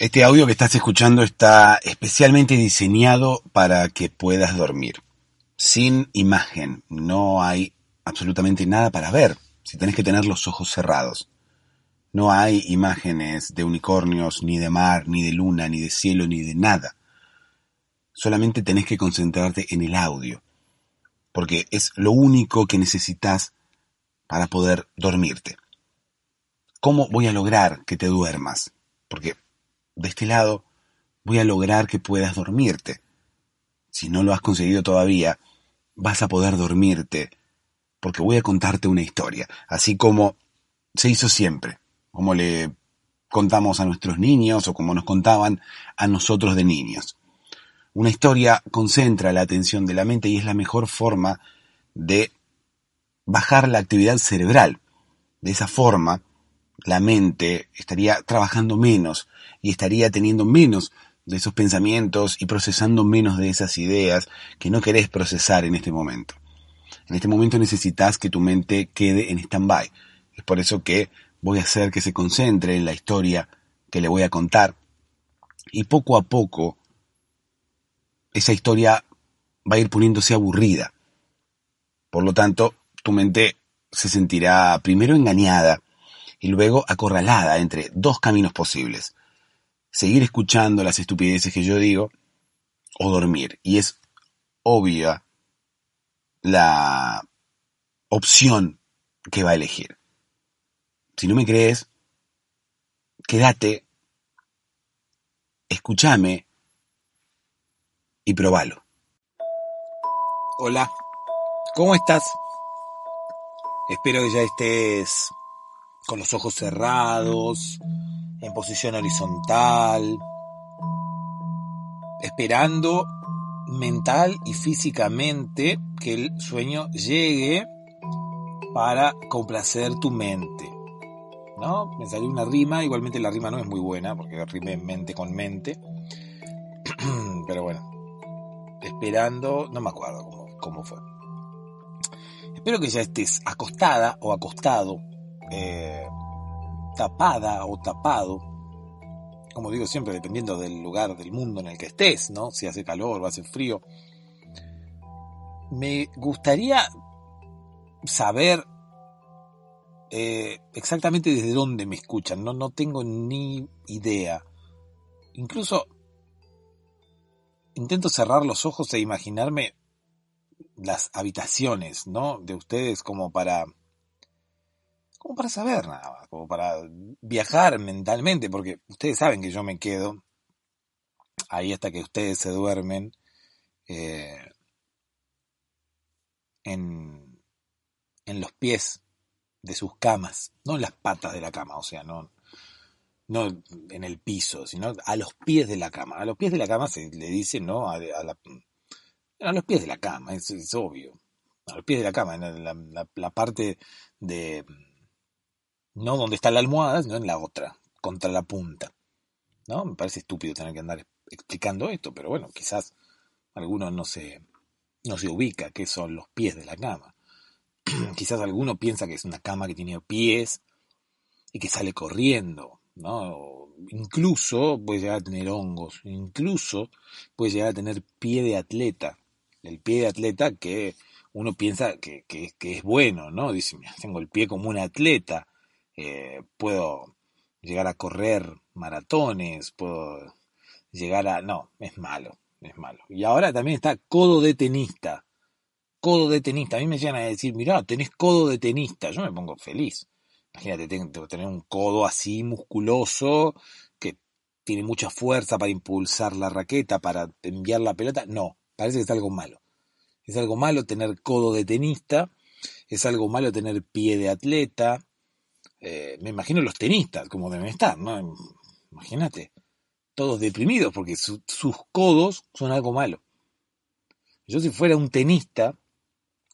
Este audio que estás escuchando está especialmente diseñado para que puedas dormir. Sin imagen, no hay absolutamente nada para ver, si tenés que tener los ojos cerrados. No hay imágenes de unicornios, ni de mar, ni de luna, ni de cielo, ni de nada. Solamente tenés que concentrarte en el audio, porque es lo único que necesitas para poder dormirte. ¿Cómo voy a lograr que te duermas? Porque de este lado voy a lograr que puedas dormirte. Si no lo has conseguido todavía, vas a poder dormirte, porque voy a contarte una historia, así como se hizo siempre, como le contamos a nuestros niños o como nos contaban a nosotros de niños. Una historia concentra la atención de la mente y es la mejor forma de bajar la actividad cerebral. De esa forma, la mente estaría trabajando menos y estaría teniendo menos de esos pensamientos y procesando menos de esas ideas que no querés procesar en este momento. En este momento necesitas que tu mente quede en stand-by. Es por eso que voy a hacer que se concentre en la historia que le voy a contar y poco a poco esa historia va a ir poniéndose aburrida. Por lo tanto, tu mente se sentirá primero engañada y luego acorralada entre dos caminos posibles. Seguir escuchando las estupideces que yo digo o dormir. Y es obvia la opción que va a elegir. Si no me crees, quédate, escúchame y probalo. Hola, ¿cómo estás? Espero que ya estés con los ojos cerrados, en posición horizontal, esperando mental y físicamente que el sueño llegue para complacer tu mente. ¿No? Me salió una rima, igualmente la rima no es muy buena, porque rime mente con mente. Pero bueno, esperando, no me acuerdo cómo, cómo fue. Espero que ya estés acostada o acostado eh, tapada o tapado, como digo siempre, dependiendo del lugar del mundo en el que estés, ¿no? Si hace calor o hace frío. Me gustaría saber eh, exactamente desde dónde me escuchan, no, no tengo ni idea. Incluso intento cerrar los ojos e imaginarme las habitaciones, ¿no? De ustedes como para como para saber nada más, como para viajar mentalmente, porque ustedes saben que yo me quedo ahí hasta que ustedes se duermen eh, en, en los pies de sus camas, no en las patas de la cama, o sea, no, no en el piso, sino a los pies de la cama. A los pies de la cama se le dice, ¿no? A, la, a los pies de la cama, es, obvio. A los pies de la cama, en la parte de no donde está la almohada, sino en la otra, contra la punta. ¿No? Me parece estúpido tener que andar explicando esto, pero bueno, quizás alguno no se, no se ubica qué son los pies de la cama. quizás alguno piensa que es una cama que tiene pies y que sale corriendo, ¿no? incluso puede llegar a tener hongos, incluso puede llegar a tener pie de atleta. El pie de atleta que uno piensa que, que, que es bueno, ¿no? Dice, tengo el pie como un atleta, eh, puedo llegar a correr maratones, puedo llegar a... No, es malo, es malo. Y ahora también está codo de tenista. Codo de tenista. A mí me llegan a decir, mirá, tenés codo de tenista. Yo me pongo feliz. Imagínate, tengo tener un codo así musculoso, que tiene mucha fuerza para impulsar la raqueta, para enviar la pelota. No, parece que es algo malo. Es algo malo tener codo de tenista, es algo malo tener pie de atleta, eh, me imagino los tenistas, como deben estar, ¿no? Imagínate, todos deprimidos porque sus codos son algo malo. Yo si fuera un tenista,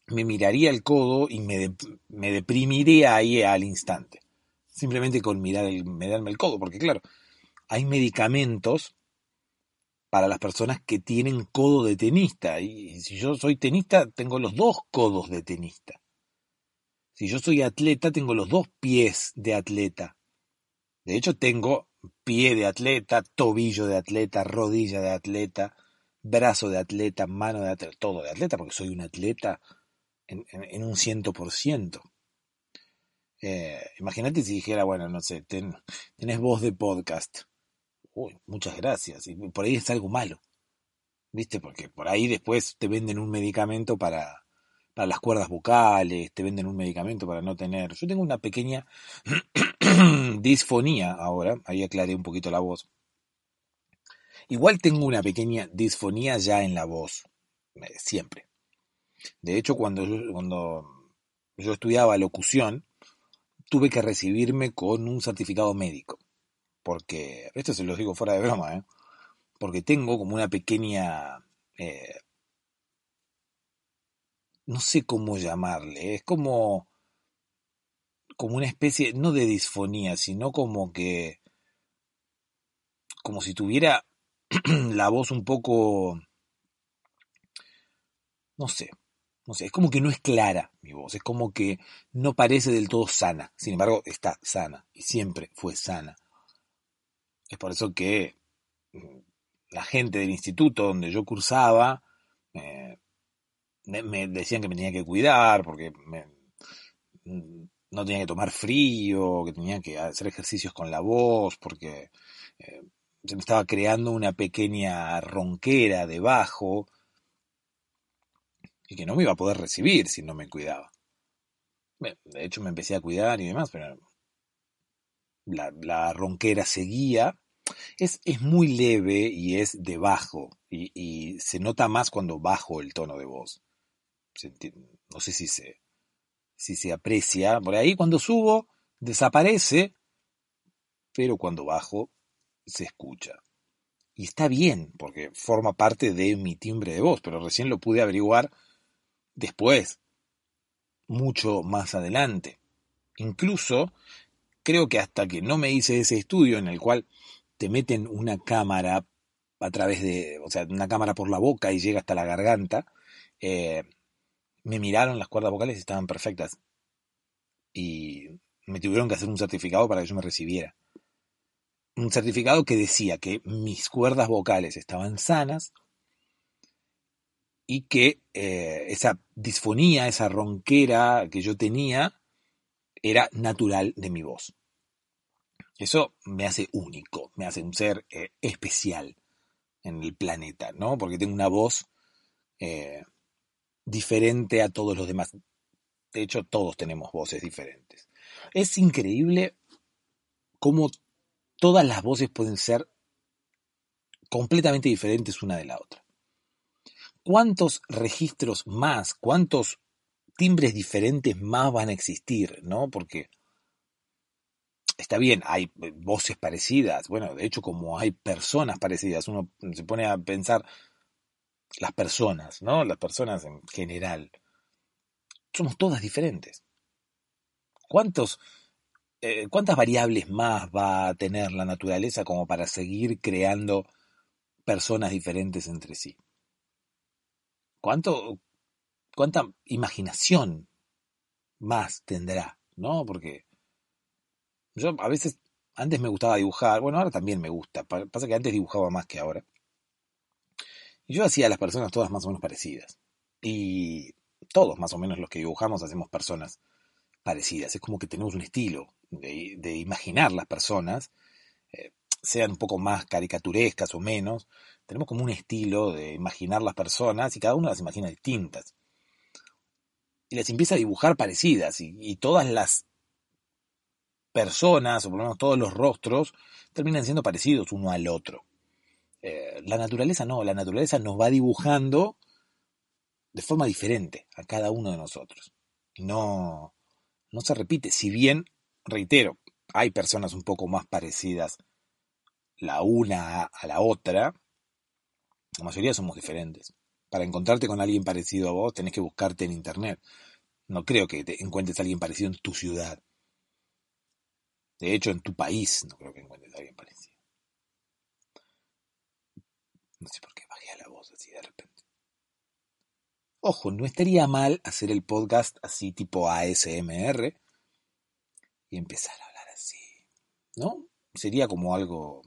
me miraría el codo y me, me deprimiría ahí al instante. Simplemente con mirar el, mirarme el codo, porque claro, hay medicamentos para las personas que tienen codo de tenista. Y si yo soy tenista, tengo los dos codos de tenista. Si yo soy atleta, tengo los dos pies de atleta. De hecho, tengo pie de atleta, tobillo de atleta, rodilla de atleta, brazo de atleta, mano de atleta, todo de atleta, porque soy un atleta en, un ciento por ciento. Eh, imagínate si dijera, bueno, no sé, tenés voz de podcast. Uy, muchas gracias. Y por ahí es algo malo. ¿Viste? Porque por ahí después te venden un medicamento para, para las cuerdas vocales, te venden un medicamento para no tener. Yo tengo una pequeña disfonía ahora, ahí aclaré un poquito la voz. Igual tengo una pequeña disfonía ya en la voz, eh, siempre. De hecho, cuando yo, cuando yo estudiaba locución, tuve que recibirme con un certificado médico. Porque, esto se lo digo fuera de broma, ¿eh? porque tengo como una pequeña... Eh, no sé cómo llamarle, es como como una especie, no de disfonía, sino como que, como si tuviera la voz un poco, no sé, no sé, es como que no es clara mi voz, es como que no parece del todo sana, sin embargo está sana y siempre fue sana. Es por eso que mm, la gente del instituto donde yo cursaba decían que me tenía que cuidar porque mm, no tenía que tomar frío, que tenía que hacer ejercicios con la voz porque eh, se me estaba creando una pequeña ronquera debajo y que no me iba a poder recibir si no me cuidaba. De hecho me empecé a cuidar y demás, pero la, ronquera seguía. Es, es, muy leve y es de bajo y, y, se nota más cuando bajo el tono de voz. No sé si se, si se aprecia. Por ahí cuando subo desaparece, pero cuando bajo se escucha. Y está bien, porque forma parte de mi timbre de voz, pero recién lo pude averiguar después, mucho más adelante. Incluso, creo que hasta que no me hice ese estudio en el cual te meten una cámara a través de, o sea, una cámara por la boca y llega hasta la garganta, eh, me miraron las cuerdas vocales y estaban perfectas. Y me tuvieron que hacer un certificado para que yo me recibiera un certificado que decía que mis cuerdas vocales estaban sanas y que eh, esa disfonía, esa ronquera que yo tenía, era natural de mi voz. Eso me hace único, me hace un ser eh, especial en el planeta, ¿no? Porque tengo una voz eh, diferente a todos los demás. De hecho, todos tenemos voces diferentes. Es increíble cómo todas las voces pueden ser completamente diferentes una de la otra. ¿Cuántos registros más, cuántos timbres diferentes más van a existir, ¿no? Porque está bien, hay voces parecidas, bueno, de hecho como hay personas parecidas, uno se pone a pensar las personas, ¿no? Las personas en general. Somos todas diferentes. ¿Cuántos eh, ¿cuántas variables más va a tener la naturaleza como para seguir creando personas diferentes entre sí? ¿Cuánto, ¿Cuánta imaginación más tendrá? ¿No? Porque yo a veces, antes me gustaba dibujar, bueno, ahora también me gusta, pasa que antes dibujaba más que ahora. Y yo hacía a las personas todas más o menos parecidas. Y todos más o menos los que dibujamos hacemos personas parecidas. Es como que tenemos un estilo, de, imaginar las personas, eh, sean un poco más caricaturescas o menos, tenemos como un estilo de imaginar las personas y cada uno las imagina distintas. Y las empieza a dibujar parecidas y, todas las personas, o por lo menos todos los rostros, terminan siendo parecidos uno al otro. Eh, la naturaleza no, la naturaleza nos va dibujando de forma diferente a cada uno de nosotros. No, no se repite, si bien reitero, hay personas un poco más parecidas la una a la otra, la mayoría somos diferentes. Para encontrarte con alguien parecido a vos tenés que buscarte en internet. No creo que te encuentres a alguien parecido en tu ciudad. De hecho, en tu país no creo que encuentres a alguien parecido. No sé por qué bajé la voz así de repente. Ojo, no estaría mal hacer el podcast así tipo ASMR, y empezar a hablar así, ¿no? sería como algo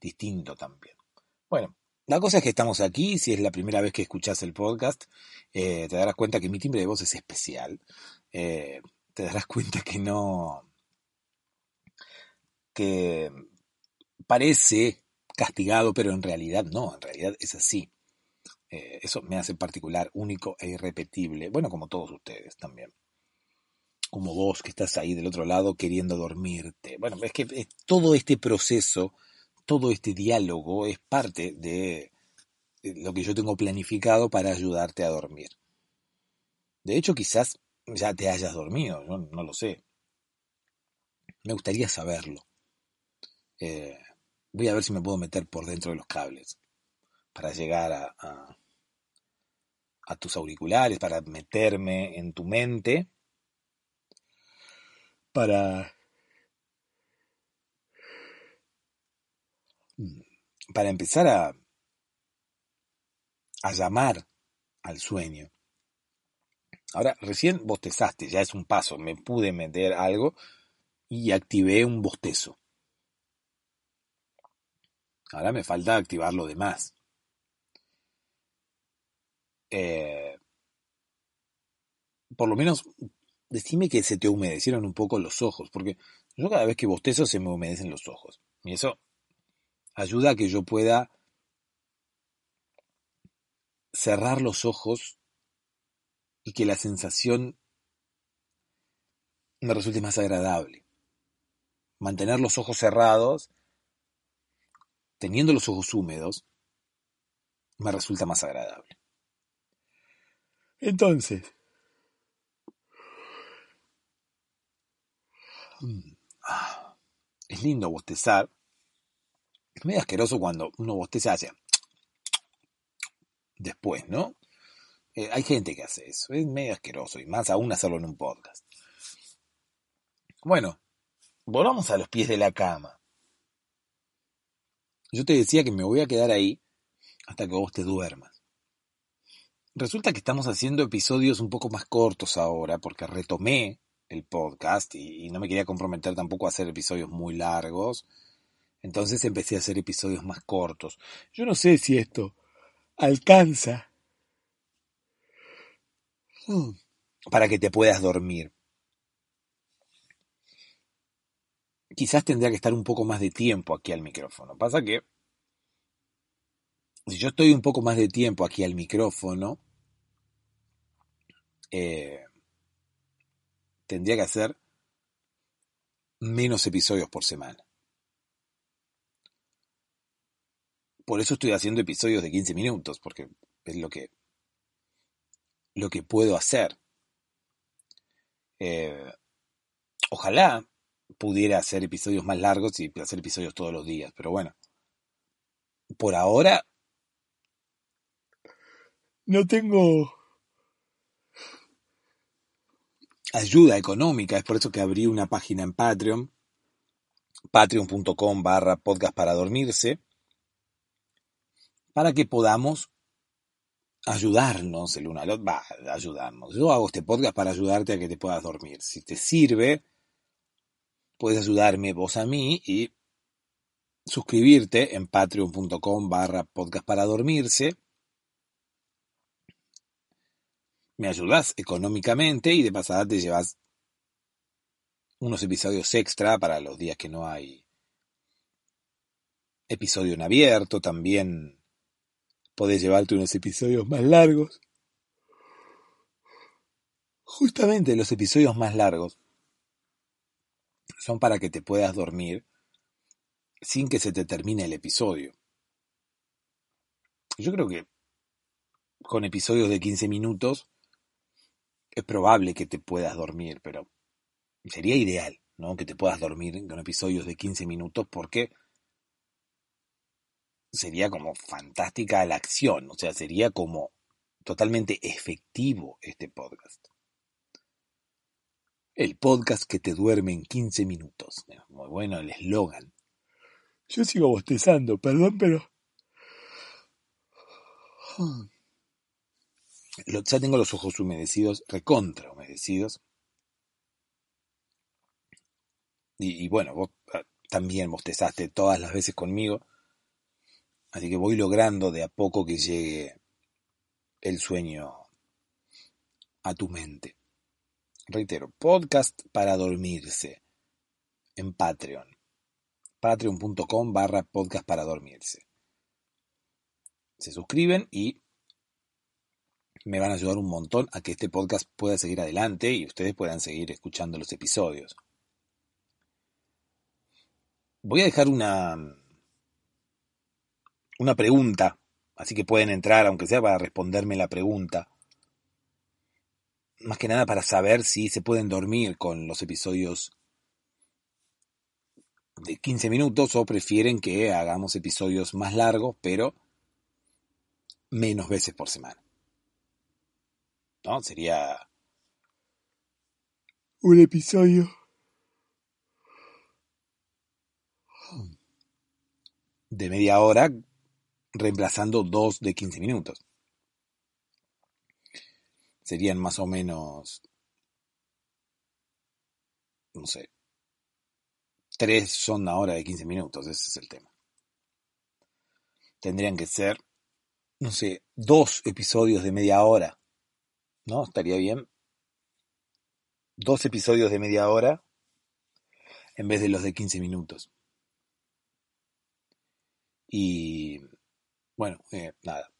distinto también. Bueno, la cosa es que estamos aquí, si es la primera vez que escuchas el podcast, eh, te darás cuenta que mi timbre de voz es especial. Eh, te darás cuenta que no... que parece castigado, pero en realidad no, en realidad es así. Eh, eso me hace particular, único e irrepetible. Bueno, como todos ustedes también. Como vos que estás ahí del otro lado queriendo dormirte. Bueno, es que todo este proceso todo este diálogo es parte de lo que yo tengo planificado para ayudarte a dormir. De hecho, quizás ya te hayas dormido, no, no lo sé. Me gustaría saberlo. Eh, voy a ver si me puedo meter por dentro de los cables para llegar a, a, tus auriculares, para meterme en tu mente, para para empezar a, a llamar al sueño. Ahora, recién bostezaste, ya es un paso, me pude meter algo y activé un bostezo. Ahora me falta activar lo demás. Eh, por lo menos, decime que se te humedecieron un poco los ojos, porque yo cada vez que bostezo se me humedecen los ojos. Y eso ayuda a que yo pueda cerrar los ojos y que la sensación me resulte más agradable. Mantener los ojos cerrados, teniendo los ojos húmedos, me resulta más agradable. Entonces, mm, ah, es lindo bostezar es medio asqueroso cuando uno bosteza hace después, ¿no? Eh, hay gente que hace eso, es medio asqueroso y más aún hacerlo en un podcast. Bueno, volvamos a los pies de la cama. Yo te decía que me voy a quedar ahí hasta que vos te duermas. Resulta que estamos haciendo episodios un poco más cortos ahora porque retomé el podcast y, y no me quería comprometer tampoco a hacer episodios muy largos entonces empecé a hacer episodios más cortos. Yo no sé si esto alcanza hmm, para que te puedas dormir. Quizás tendría que estar un poco más de tiempo aquí al micrófono. Pasa que si yo estoy un poco más de tiempo aquí al micrófono, eh, tendría que hacer menos episodios por semana. Por eso estoy haciendo episodios de 15 minutos, porque es lo que, lo que puedo hacer. Eh, ojalá pudiera hacer episodios más largos y hacer episodios todos los días, pero bueno, por ahora no tengo ayuda económica, es por eso que abrí una página en Patreon, patreon.com barra podcast para dormirse, para que podamos ayudarnos el uno al otro, va, ayudarnos. Yo hago este podcast para ayudarte a que te puedas dormir. Si te sirve, puedes ayudarme vos a mí y suscribirte en patreon.com barra podcast para dormirse. Me ayudas económicamente y de pasada te llevas unos episodios extra para los días que no hay episodio en abierto, también podés llevarte unos episodios más largos. Justamente los episodios más largos son para que te puedas dormir sin que se te termine el episodio. Yo creo que con episodios de 15 minutos es probable que te puedas dormir, pero sería ideal, ¿no? Que te puedas dormir con episodios de 15 minutos porque sería como fantástica la acción, o sea, sería como totalmente efectivo este podcast. El podcast que te duerme en 15 minutos. Muy bueno el eslogan. Yo sigo bostezando, perdón, pero... Ya tengo los ojos humedecidos, recontra humedecidos. Y, y bueno, vos también bostezaste todas las veces conmigo. Así que voy logrando de a poco que llegue el sueño a tu mente. Reitero, podcast para dormirse en Patreon. Patreon.com barra podcast para dormirse. Se suscriben y me van a ayudar un montón a que este podcast pueda seguir adelante y ustedes puedan seguir escuchando los episodios. Voy a dejar una, una pregunta, así que pueden entrar, aunque sea para responderme la pregunta. Más que nada para saber si se pueden dormir con los episodios de 15 minutos o prefieren que hagamos episodios más largos, pero menos veces por semana. ¿No? Sería un episodio de media hora reemplazando dos de 15 minutos. Serían más o menos, no sé, tres son ahora de 15 minutos, ese es el tema. Tendrían que ser, no sé, dos episodios de media hora, ¿no? Estaría bien. Dos episodios de media hora en vez de los de 15 minutos. Y bueno, eh, nada.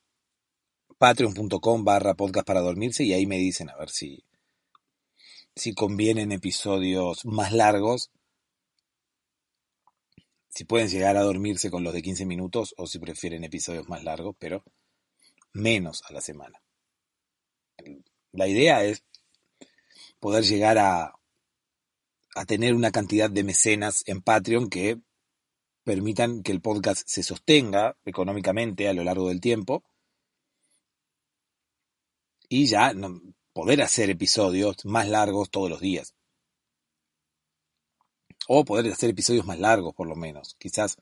Patreon.com barra podcast para dormirse y ahí me dicen a ver si, si convienen episodios más largos, si pueden llegar a dormirse con los de 15 minutos o si prefieren episodios más largos, pero menos a la semana. La idea es poder llegar a, a tener una cantidad de mecenas en Patreon que permitan que el podcast se sostenga económicamente a lo largo del tiempo y ya poder hacer episodios más largos todos los días. O poder hacer episodios más largos, por lo menos. Quizás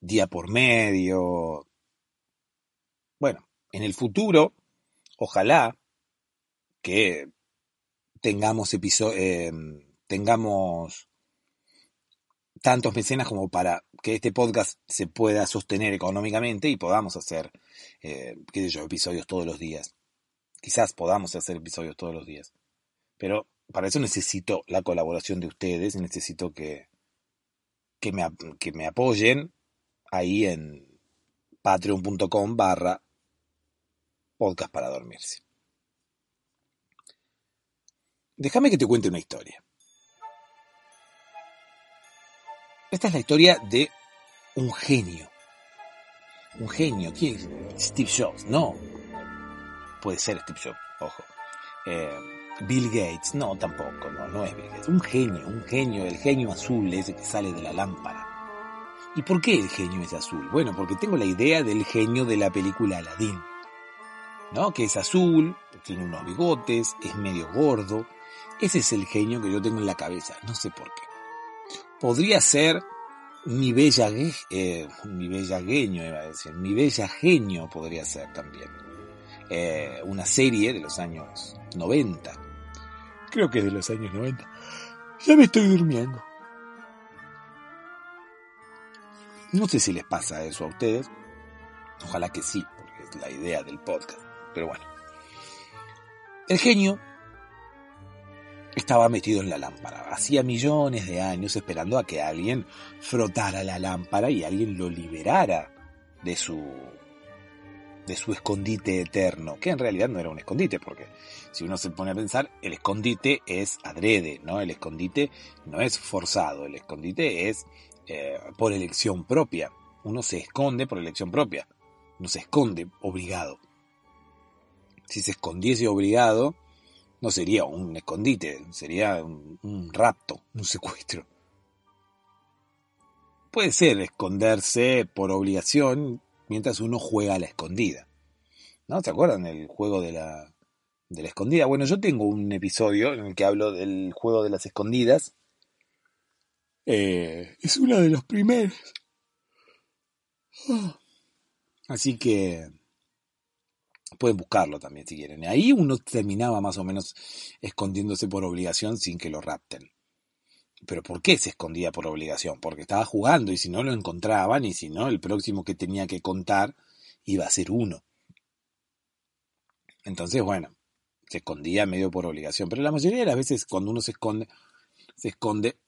día por medio. Bueno, en el futuro, ojalá que tengamos eh, tengamos tantos mecenas como para que este podcast se pueda sostener económicamente y podamos hacer, eh, yo, episodios todos los días. Quizás podamos hacer episodios todos los días. Pero para eso necesito la colaboración de ustedes, necesito que, que, me, que me apoyen ahí en patreon.com barra podcast para dormirse. Déjame que te cuente una historia. Esta es la historia de un genio. Un genio. ¿Quién es? Steve Jobs. No. Puede ser Steve Jobs, ojo. Eh, Bill Gates. No, tampoco. No, no es Bill Gates. Un genio. Un genio. El genio azul ese que sale de la lámpara. ¿Y por qué el genio es azul? Bueno, porque tengo la idea del genio de la película Aladdin. ¿No? Que es azul, tiene unos bigotes, es medio gordo. Ese es el genio que yo tengo en la cabeza. No sé por qué podría ser mi bella, eh, mi bellagueño, iba a decir, mi bella genio podría ser también. Eh, una serie de los años 90. Creo que de los años 90. Ya me estoy durmiendo. No sé si les pasa eso a ustedes. Ojalá que sí, porque es la idea del podcast. Pero bueno. El genio estaba metido en la lámpara. Hacía millones de años esperando a que alguien frotara la lámpara y alguien lo liberara de su de su escondite eterno, que en realidad no era un escondite, porque si uno se pone a pensar, el escondite es adrede, ¿no? El escondite no es forzado, el escondite es eh, por elección propia. Uno se esconde por elección propia, no se esconde obligado. Si se escondiese obligado, no sería un escondite, sería un, rapto, un secuestro. Puede ser esconderse por obligación mientras uno juega a la escondida. ¿No? ¿Se acuerdan del juego de la, escondida? Bueno, yo tengo un episodio en el que hablo del juego de las escondidas. Eh, es uno de los primeros. Así que Pueden buscarlo también si quieren. Ahí uno terminaba más o menos escondiéndose por obligación sin que lo rapten. Pero ¿por qué se escondía por obligación? Porque estaba jugando y si no lo encontraban y si no, el próximo que tenía que contar iba a ser uno. Entonces, bueno, se escondía medio por obligación. Pero la mayoría de las veces cuando uno se esconde, se esconde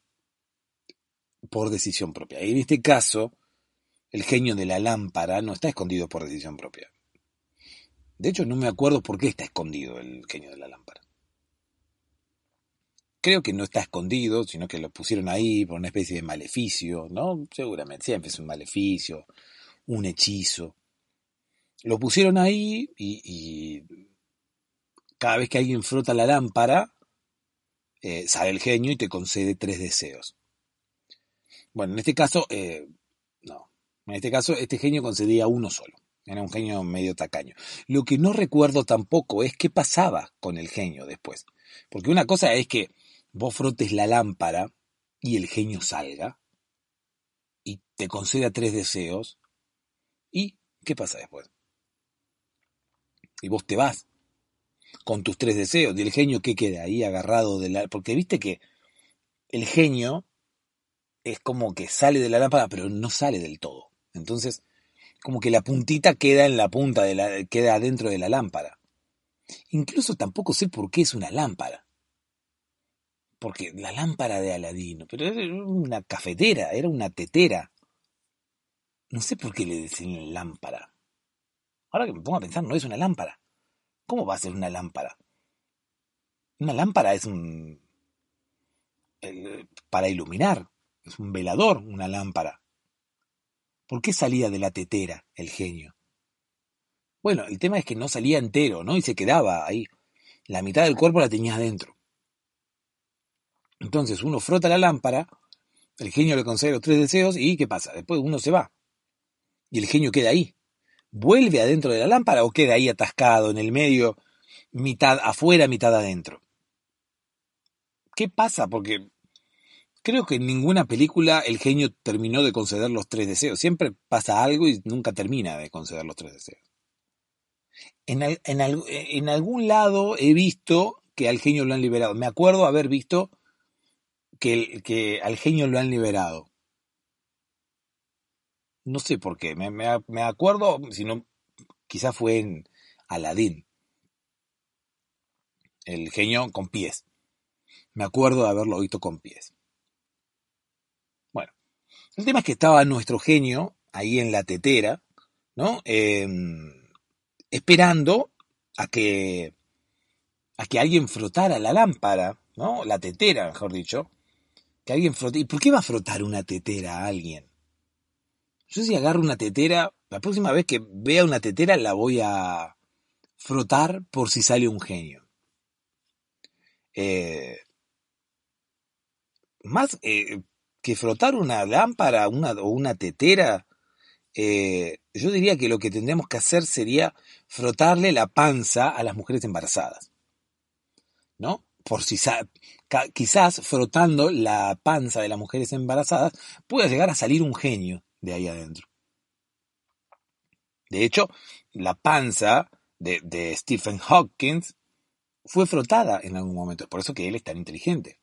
por decisión propia. Y en este caso, el genio de la lámpara no está escondido por decisión propia. De hecho, no me acuerdo por qué está escondido el genio de la lámpara. Creo que no está escondido, sino que lo pusieron ahí por una especie de maleficio, ¿no? Seguramente, siempre es un maleficio, un hechizo. Lo pusieron ahí y, cada vez que alguien frota la lámpara, eh, sale el genio y te concede tres deseos. Bueno, en este caso, eh, no. En este caso, este genio concedía uno solo. Era un genio medio tacaño. Lo que no recuerdo tampoco es qué pasaba con el genio después. Porque una cosa es que vos frotes la lámpara y el genio salga y te conceda tres deseos. ¿Y qué pasa después? Y vos te vas con tus tres deseos. ¿Y el genio qué queda ahí agarrado de la... Porque viste que el genio es como que sale de la lámpara, pero no sale del todo. Entonces, como que la puntita queda en la punta de la, queda dentro de la lámpara. Incluso tampoco sé por qué es una lámpara. Porque la lámpara de Aladino, pero era una cafetera, era una tetera. No sé por qué le decían lámpara. Ahora que me pongo a pensar, no es una lámpara. ¿Cómo va a ser una lámpara? Una lámpara es un... para iluminar. Es un velador, una lámpara. ¿Por qué salía de la tetera el genio? Bueno, el tema es que no salía entero, ¿no? Y se quedaba ahí. La mitad del cuerpo la tenía adentro. Entonces uno frota la lámpara, el genio le concede los tres deseos y ¿qué pasa? Después uno se va. Y el genio queda ahí. ¿Vuelve adentro de la lámpara o queda ahí atascado en el medio, mitad afuera, mitad adentro? ¿Qué pasa? Porque Creo que en ninguna película el genio terminó de conceder los tres deseos. Siempre pasa algo y nunca termina de conceder los tres deseos. En, en, algún lado he visto que al genio lo han liberado. Me acuerdo haber visto que, que al genio lo han liberado. No sé por qué. Me, me, acuerdo, si no, quizás fue en Aladín. El genio con pies. Me acuerdo de haberlo visto con pies. El tema es que estaba nuestro genio ahí en la tetera, ¿no? Em, esperando a que, a que alguien frotara la lámpara, ¿no? La tetera, mejor dicho. Que alguien. ¿Y por qué va a frotar una tetera a alguien? Yo si agarro una tetera, la próxima vez que vea una tetera la voy a frotar por si sale un genio. Eh, más, eh, que frotar una lámpara una, o una tetera, eh, yo diría que lo que tendríamos que hacer sería frotarle la panza a las mujeres embarazadas. ¿No? Por si quizás frotando la panza de las mujeres embarazadas pueda llegar a salir un genio de ahí adentro. De hecho, la panza de, Stephen Hawking fue frotada en algún momento, por eso que él es tan inteligente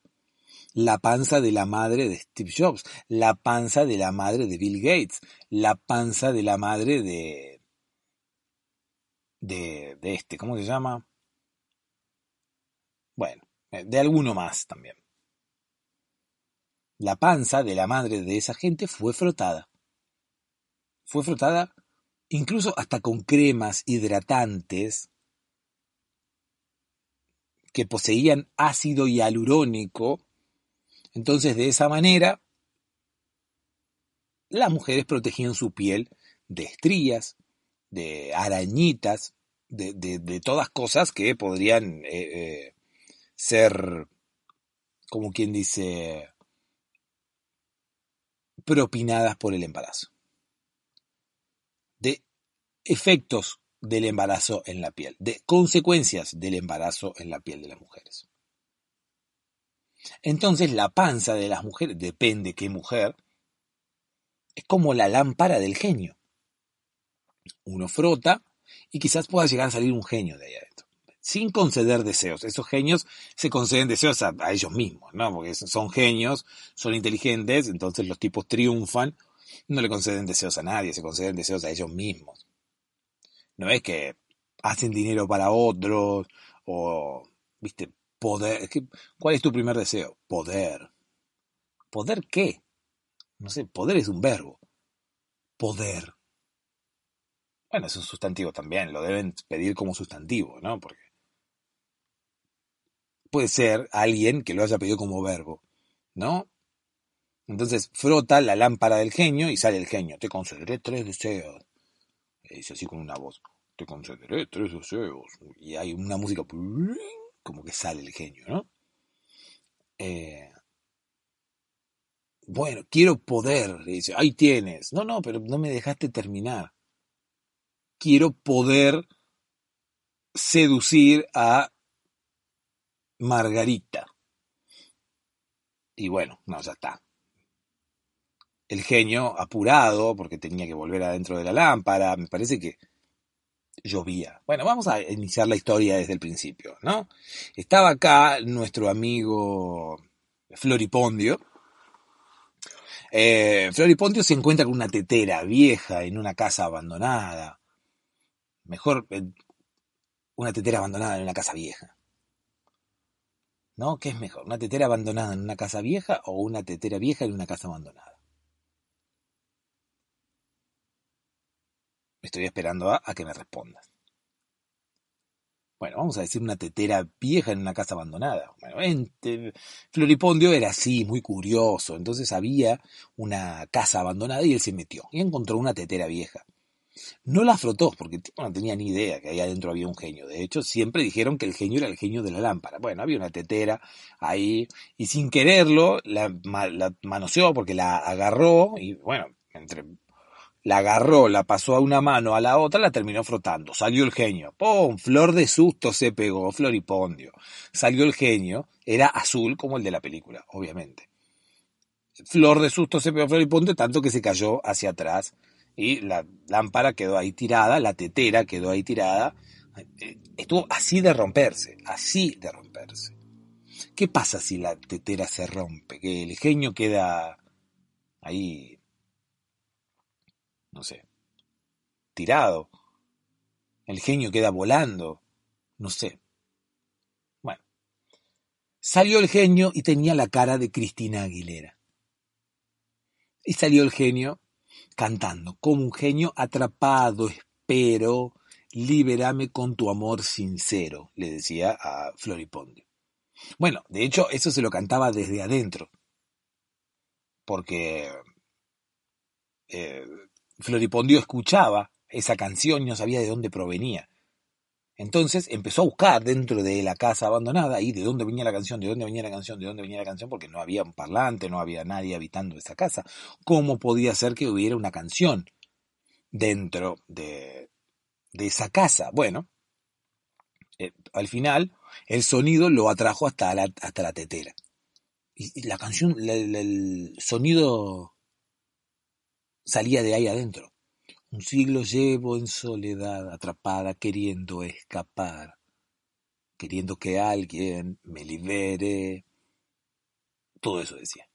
la panza de la madre de Steve Jobs, la panza de la madre de Bill Gates, la panza de la madre de... de, de este, ¿cómo se llama? Bueno, de alguno más también. La panza de la madre de esa gente fue frotada. Fue frotada incluso hasta con cremas hidratantes que poseían ácido hialurónico entonces, de esa manera, las mujeres protegían su piel de estrías, de arañitas, de, todas cosas que podrían eh, eh, ser, como quien dice, propinadas por el embarazo. De efectos del embarazo en la piel, de consecuencias del embarazo en la piel de las mujeres. Entonces la panza de las mujeres, depende qué mujer, es como la lámpara del genio. Uno frota y quizás pueda llegar a salir un genio de ahí adentro. Sin conceder deseos. Esos genios se conceden deseos a, ellos mismos, ¿no? Porque son genios, son inteligentes, entonces los tipos triunfan, no le conceden deseos a nadie, se conceden deseos a ellos mismos. No es que hacen dinero para otros o, viste, poder. ¿Cuál es tu primer deseo? Poder. ¿Poder qué? No sé, poder es un verbo. Poder. Bueno, es un sustantivo también, lo deben pedir como sustantivo, ¿no? Porque puede ser alguien que lo haya pedido como verbo, ¿no? Entonces frota la lámpara del genio y sale el genio. Te concederé tres deseos. dice así con una voz. Te concederé tres deseos. Y hay una música como que sale el genio, ¿no? Eh, bueno, quiero poder. dice, ahí tienes. No, no, pero no me dejaste terminar. Quiero poder seducir a Margarita. Y bueno, no, ya está. El genio, apurado, porque tenía que volver adentro de la lámpara, me parece que llovía. Bueno, vamos a iniciar la historia desde el principio, ¿no? Estaba acá nuestro amigo Floripondio. Eh, Floripondio se encuentra con una tetera vieja en una casa abandonada. Mejor, eh, una tetera abandonada en una casa vieja. ¿No? ¿Qué es mejor? ¿Una tetera abandonada en una casa vieja o una tetera vieja en una casa abandonada? Estoy esperando a, que me respondas. Bueno, vamos a decir una tetera vieja en una casa abandonada. Bueno, Floripondio era así, muy curioso. Entonces había una casa abandonada y él se metió y encontró una tetera vieja. No la frotó, porque no tenía ni idea que ahí adentro había un genio. De hecho, siempre dijeron que el genio era el genio de la lámpara. Bueno, había una tetera ahí, y sin quererlo, la, la manoseó porque la agarró, y bueno, entre la agarró, la pasó a una mano, a la otra, la terminó frotando. Salió el genio. ¡Pum! Flor de susto se pegó, floripondio. Salió el genio, era azul como el de la película, obviamente. Flor de susto se pegó floripondio, tanto que se cayó hacia atrás y la lámpara quedó ahí tirada, la tetera quedó ahí tirada. Eh, estuvo así de romperse, así de romperse. ¿Qué pasa si la tetera se rompe? Que el genio queda ahí, no sé, tirado. El genio queda volando, no sé. Bueno, salió el genio y tenía la cara de Cristina Aguilera. Y salió el genio cantando, como un genio atrapado, espero, libérame con tu amor sincero, le decía a Floripondio. Bueno, de hecho, eso se lo cantaba desde adentro, porque eh, Floripondio escuchaba esa canción y no sabía de dónde provenía. Entonces empezó a buscar dentro de la casa abandonada y de dónde venía la canción, de dónde venía la canción, de dónde venía la canción, porque no había un parlante, no había nadie habitando esa casa. ¿Cómo podía ser que hubiera una canción dentro de, esa casa? Bueno, eh, al final el sonido lo atrajo hasta la tetera. Y, la canción, el sonido salía de ahí adentro. Un siglo llevo en soledad, atrapada, queriendo escapar, queriendo que alguien me libere. Todo eso decía.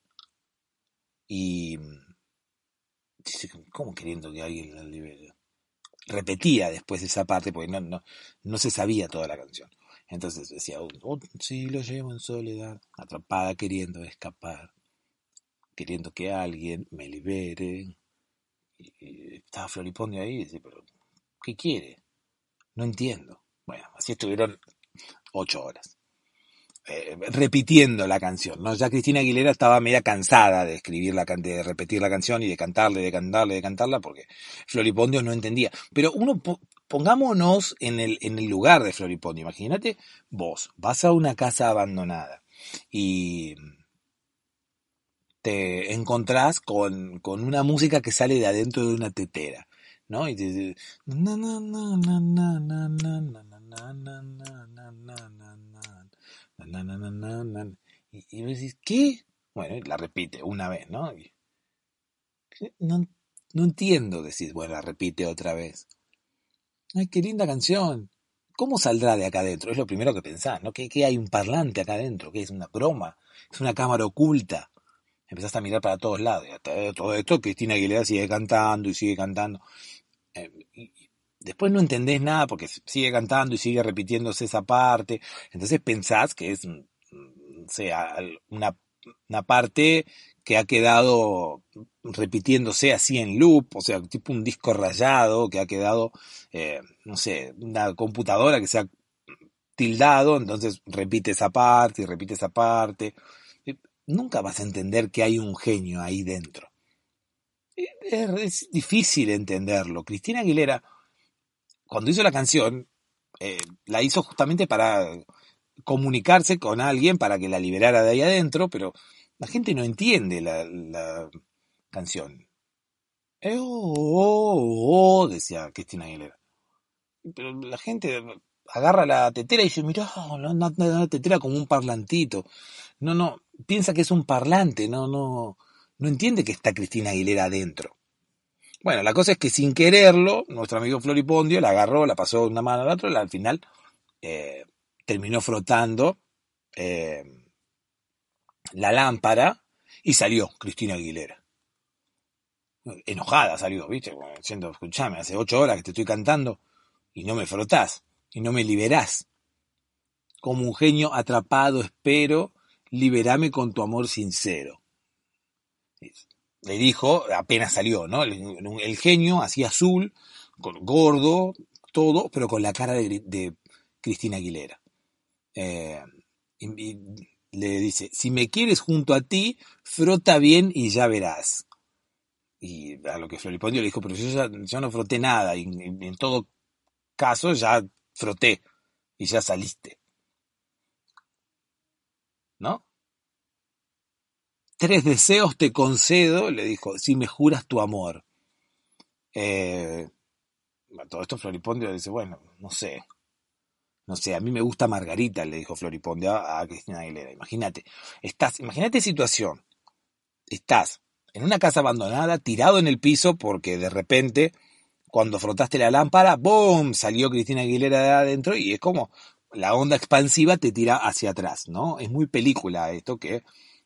Y... ¿Cómo queriendo que alguien la libere? Repetía después esa parte porque no, no, no se sabía toda la canción. Entonces decía, un siglo llevo en soledad, atrapada, queriendo escapar, queriendo que alguien me libere y estaba Floripondio ahí y dice, pero ¿qué quiere? No entiendo. Bueno, así estuvieron ocho horas. Eh, repitiendo la canción, ¿no? Ya Cristina Aguilera estaba media cansada de escribir la de repetir la canción y de cantarle, de cantarle, de cantarla, porque Floripondio no entendía. Pero uno pongámonos en el, en el lugar de Floripondio. Imagínate, vos vas a una casa abandonada y te encontrás con, con una música que sale de adentro de una tetera, ¿no? Y te y, decís, ¿qué? Bueno, la repite una vez, ¿no? no, no entiendo, decís, bueno, la repite otra vez. Ay, qué linda canción. ¿Cómo saldrá de acá adentro? Es lo primero que pensás, ¿no? ¿Qué, hay un parlante acá adentro? ¿Qué es una broma? ¿Es una cámara oculta? Empezaste a mirar para todos lados. Y todo esto, Cristina Aguilera sigue cantando y sigue cantando. Eh, después no entendés nada porque sigue cantando y sigue repitiéndose esa parte. Entonces pensás que es, mm, sea, una, una parte que ha quedado repitiéndose así en loop, o sea, tipo un disco rayado que ha quedado, eh, no sé, una computadora que se ha tildado, entonces repite esa parte y repite esa parte. Nunca vas a entender que hay un genio ahí dentro. Es, difícil entenderlo. Cristina Aguilera, cuando hizo la canción, eh, la hizo justamente para comunicarse con alguien para que la liberara de ahí adentro, pero la gente no entiende la, canción. Eh, oh, oh, oh, decía Cristina Aguilera. Pero la gente agarra la tetera y dice, mirá, no, no, no, tetera como un parlantito. No, no, piensa que es un parlante, no, no, no entiende que está Cristina Aguilera adentro. Bueno, la cosa es que sin quererlo, nuestro amigo Floripondio la agarró, la pasó de una mano a la otra, y al final eh, terminó frotando eh, la lámpara y salió Cristina Aguilera. Enojada salió, ¿viste? Diciendo, escuchame, hace ocho horas que te estoy cantando y no me frotás y no me liberás. Como un genio atrapado espero, liberame con tu amor sincero. Le dijo, apenas salió, ¿no? El, genio así azul, gordo, todo, pero con la cara de, Cristina Aguilera. Eh, le dice, si me quieres junto a ti, frota bien y ya verás. Y a lo que Floripondio le dijo, pero yo ya, no froté nada, y, en todo caso ya froté y ya saliste. ¿No? Tres deseos te concedo, le dijo, si me juras tu amor. Eh, todo esto Floripondio dice, bueno, no sé, no sé, a mí me gusta Margarita, le dijo Floriponde a, Cristina Aguilera. Imagínate, estás, imagínate situación. Estás en una casa abandonada, tirado en el piso, porque de repente, cuando frotaste la lámpara, ¡boom! salió Cristina Aguilera de adentro y es como la onda expansiva te tira hacia atrás, ¿no? Es muy película esto que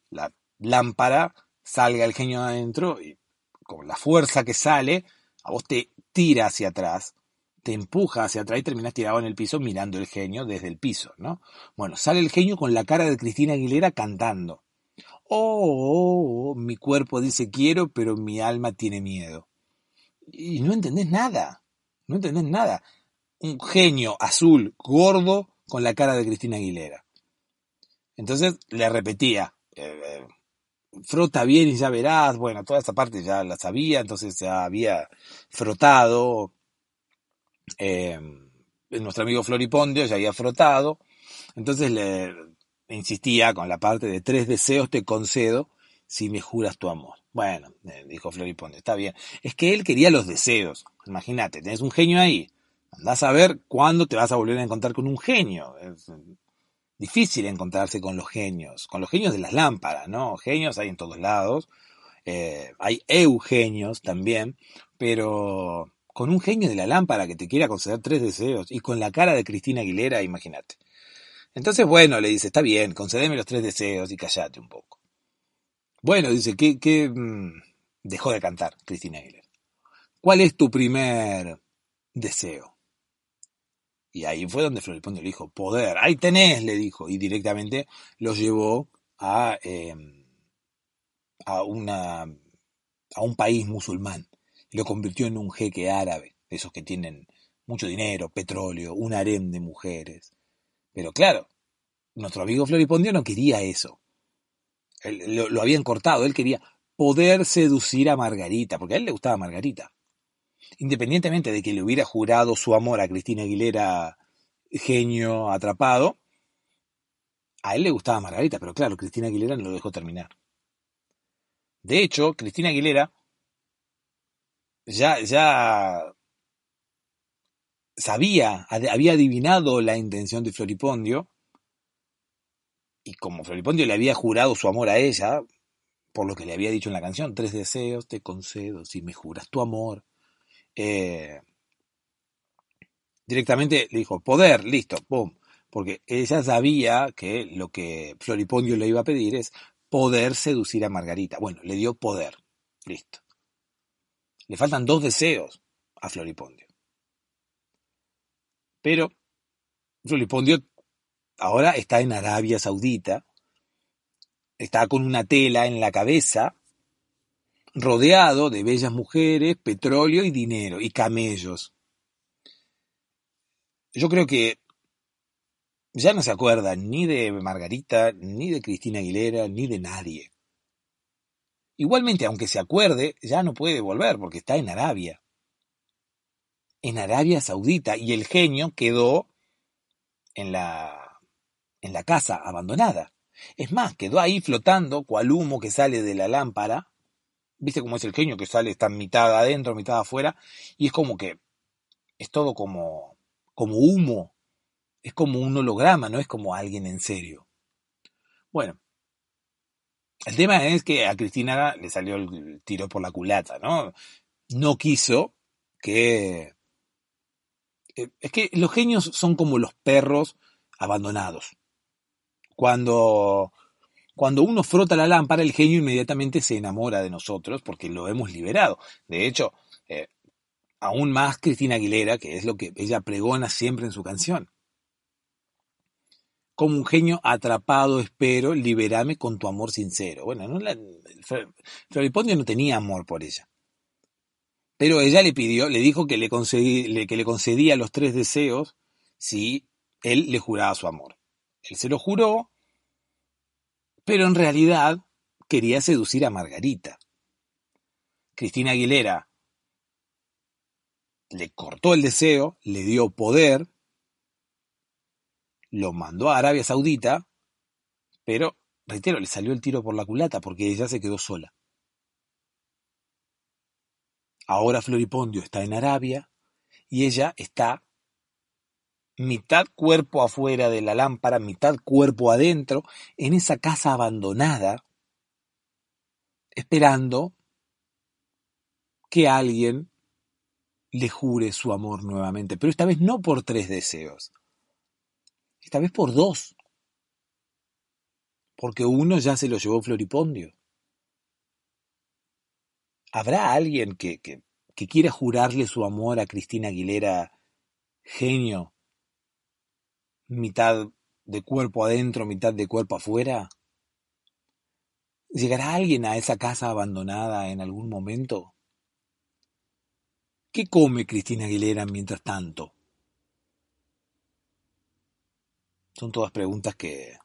la lámpara salga el genio adentro y con la fuerza que sale, a vos te tira hacia atrás te empuja hacia atrás y terminas tirado en el piso mirando el genio desde el piso, ¿no? Bueno, sale el genio con la cara de Cristina Aguilera cantando. Oh, oh, oh, mi cuerpo dice quiero, pero mi alma tiene miedo. Y no entendés nada, no entendés nada. Un genio azul, gordo, con la cara de Cristina Aguilera. Entonces le repetía, eh, eh, frota bien y ya verás, bueno, toda esa parte ya la sabía, entonces ya había frotado, eh, nuestro amigo Floripondio ya había frotado, entonces le insistía con la parte de tres deseos te concedo si me juras tu amor. Bueno, dijo Floripondio, está bien. Es que él quería los deseos. Imagínate, tenés un genio ahí. Andás a ver cuándo te vas a volver a encontrar con un genio. Es difícil encontrarse con los genios, con los genios de las lámparas, ¿no? Genios hay en todos lados. Eh, hay eugenios también, pero con un genio de la lámpara que te quiera conceder tres deseos y con la cara de Cristina Aguilera, imagínate. Entonces, bueno, le dice, está bien, concedeme los tres deseos y callate un poco. Bueno, dice, ¿qué, qué? Mm, dejó de cantar Cristina Aguilera. ¿Cuál es tu primer deseo? Y ahí fue donde Floripondio le dijo, poder, ahí tenés, le dijo, y directamente lo llevó a, em, a, una, a un país musulmán lo convirtió en un jeque árabe, esos que tienen mucho dinero, petróleo, un harem de mujeres. Pero claro, nuestro amigo Floripondio no quería eso. lo, lo, habían cortado, él quería poder seducir a Margarita, porque a él le gustaba Margarita. Independientemente de que le hubiera jurado su amor a Cristina Aguilera, genio atrapado, a él le gustaba Margarita, pero claro, Cristina Aguilera no lo dejó terminar. De hecho, Cristina Aguilera ya, ya sabía, había adivinado la intención de Floripondio, y como Floripondio le había jurado su amor a ella, por lo que le había dicho en la canción, tres deseos te concedo si me juras tu amor. Eh, Directamente le dijo, poder, listo, pum. Porque ella sabía que lo que Floripondio le iba a pedir es poder seducir a Margarita. Bueno, le dio poder. Listo. Le faltan dos deseos a Floripondio. Pero Floripondio ahora está en Arabia Saudita, está con una tela en la cabeza, rodeado de bellas mujeres, petróleo y dinero, y camellos. Yo creo que ya no se acuerda ni de Margarita, ni de Cristina Aguilera, ni de nadie. Igualmente, aunque se acuerde, ya no puede volver porque está en Arabia. En Arabia Saudita. Y el genio quedó en la, en la casa abandonada. Es más, quedó ahí flotando, cual humo que sale de la lámpara. ¿Viste cómo es el genio que sale, está mitad adentro, mitad afuera? Y es como que es todo como, como humo. Es como un holograma, no es como alguien en serio. Bueno, el tema es que a Cristina le salió el tiro por la culata, ¿no? No quiso que... Eh, es que los genios son como los perros abandonados. Cuando, cuando uno frota la lámpara, el genio inmediatamente se enamora de nosotros porque lo hemos liberado. De hecho, eh, aún más Cristina Aguilera, que es lo que ella pregona siempre en su canción. Como un genio atrapado espero, liberame con tu amor sincero. Bueno, no Floripondio no tenía amor por ella. Pero ella le pidió, le dijo que le, que le concedía los tres deseos si él le juraba su amor. Él se lo juró, pero en realidad quería seducir a Margarita. Cristina Aguilera le cortó el deseo, le dio poder, lo mandó a Arabia Saudita, pero, reitero, le salió el tiro por la culata porque ella se quedó sola. Ahora Floripondio está en Arabia y ella está mitad cuerpo afuera de la lámpara, mitad cuerpo adentro, en esa casa abandonada, esperando que alguien le jure su amor nuevamente, pero esta vez no por tres deseos, esta vez por dos, porque uno ya se lo llevó Floripondio. ¿Habrá alguien que, que, que quiera jurarle su amor a Cristina Aguilera, genio, mitad de cuerpo adentro, mitad de cuerpo afuera? ¿Llegará alguien a esa casa abandonada en algún momento? ¿Qué come Cristina Aguilera mientras tanto? Son todas preguntas que,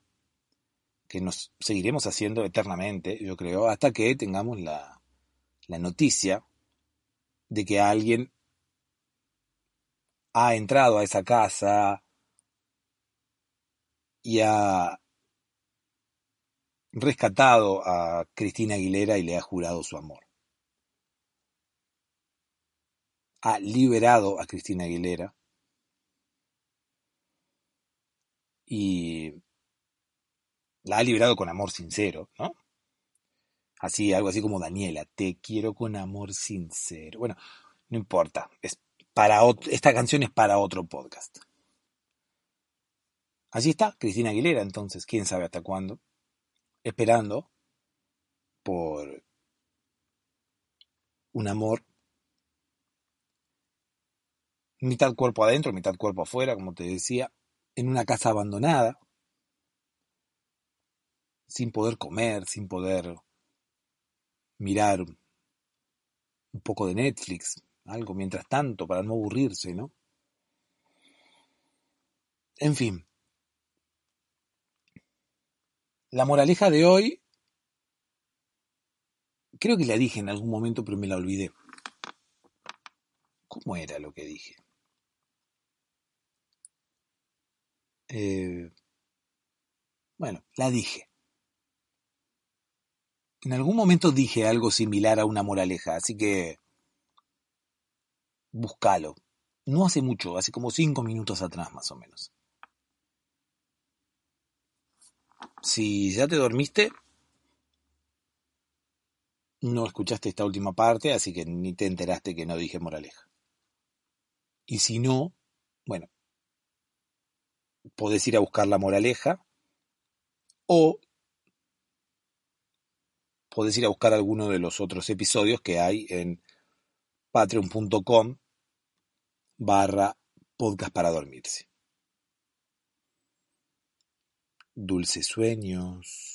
que nos seguiremos haciendo eternamente, yo creo, hasta que tengamos la, la noticia de que alguien ha entrado a esa casa, y ha rescatado a Cristina Aguilera y le ha jurado su amor. Ha liberado a Cristina Aguilera y la ha liberado con amor sincero, ¿no? Así, algo así como Daniela, te quiero con amor sincero. Bueno, no importa, es para esta canción es para otro podcast. Allí está Cristina Aguilera, entonces, quién sabe hasta cuándo, esperando por un amor mitad cuerpo adentro, mitad cuerpo afuera, como te decía, en una casa abandonada, sin poder comer, sin poder mirar un poco de Netflix, algo mientras tanto, para no aburrirse, ¿no? En fin, La moraleja de hoy, creo que la dije en algún momento, pero me la olvidé. ¿Cómo era lo que dije? Eh, bueno, la dije. En algún momento dije algo similar a una moraleja, así que búscalo. No hace mucho, hace como cinco minutos atrás más o menos. Si ya te dormiste, no escuchaste esta última parte, así que ni te enteraste que no dije moraleja. Y si no, bueno, podés ir a buscar la moraleja o podés ir a buscar alguno de los otros episodios que hay en patreon.com barra podcast para dormirse. Dulces sueños.